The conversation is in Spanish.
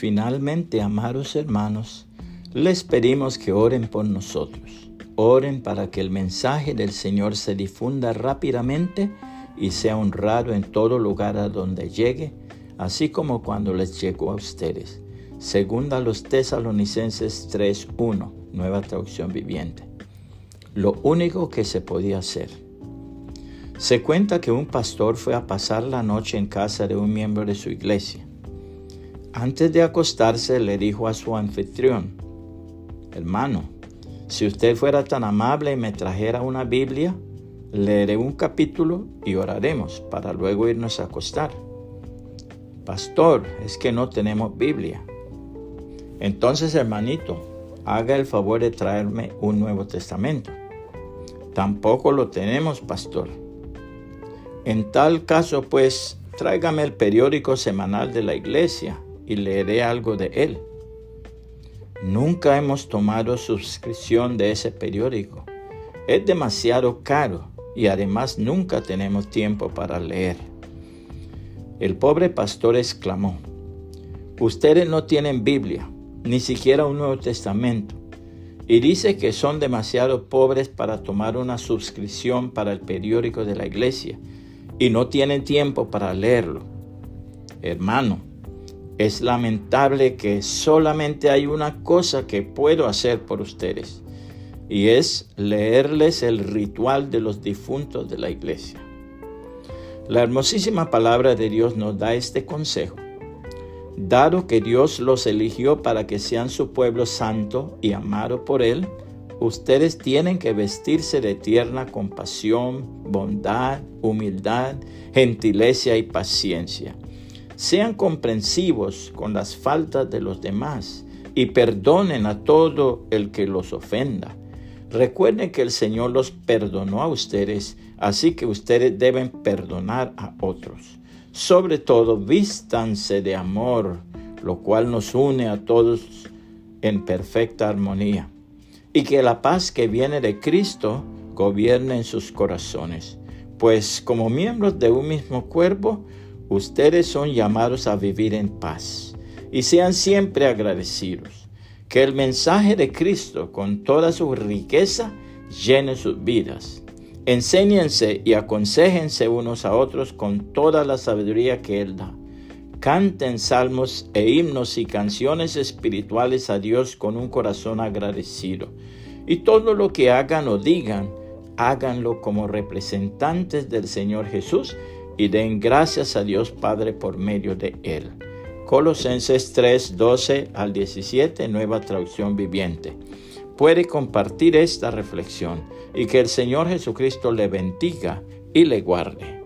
Finalmente, amados hermanos, les pedimos que oren por nosotros. Oren para que el mensaje del Señor se difunda rápidamente y sea honrado en todo lugar a donde llegue, así como cuando les llegó a ustedes. Segunda los tesalonicenses 3.1, nueva traducción viviente. Lo único que se podía hacer. Se cuenta que un pastor fue a pasar la noche en casa de un miembro de su iglesia. Antes de acostarse le dijo a su anfitrión, hermano, si usted fuera tan amable y me trajera una Biblia, leeré un capítulo y oraremos para luego irnos a acostar. Pastor, es que no tenemos Biblia. Entonces, hermanito, haga el favor de traerme un Nuevo Testamento. Tampoco lo tenemos, pastor. En tal caso, pues, tráigame el periódico semanal de la iglesia y leeré algo de él. Nunca hemos tomado suscripción de ese periódico. Es demasiado caro y además nunca tenemos tiempo para leer. El pobre pastor exclamó, Ustedes no tienen Biblia, ni siquiera un Nuevo Testamento, y dice que son demasiado pobres para tomar una suscripción para el periódico de la iglesia, y no tienen tiempo para leerlo. Hermano, es lamentable que solamente hay una cosa que puedo hacer por ustedes y es leerles el ritual de los difuntos de la iglesia. La hermosísima palabra de Dios nos da este consejo. Dado que Dios los eligió para que sean su pueblo santo y amado por Él, ustedes tienen que vestirse de tierna compasión, bondad, humildad, gentileza y paciencia sean comprensivos con las faltas de los demás y perdonen a todo el que los ofenda. Recuerden que el Señor los perdonó a ustedes, así que ustedes deben perdonar a otros. Sobre todo, vístanse de amor, lo cual nos une a todos en perfecta armonía. Y que la paz que viene de Cristo gobierne en sus corazones. Pues como miembros de un mismo cuerpo, Ustedes son llamados a vivir en paz y sean siempre agradecidos. Que el mensaje de Cristo con toda su riqueza llene sus vidas. Enséñense y aconsejense unos a otros con toda la sabiduría que Él da. Canten salmos e himnos y canciones espirituales a Dios con un corazón agradecido. Y todo lo que hagan o digan, háganlo como representantes del Señor Jesús y den gracias a Dios Padre por medio de él. Colosenses 3, 12 al 17, nueva traducción viviente. Puede compartir esta reflexión y que el Señor Jesucristo le bendiga y le guarde.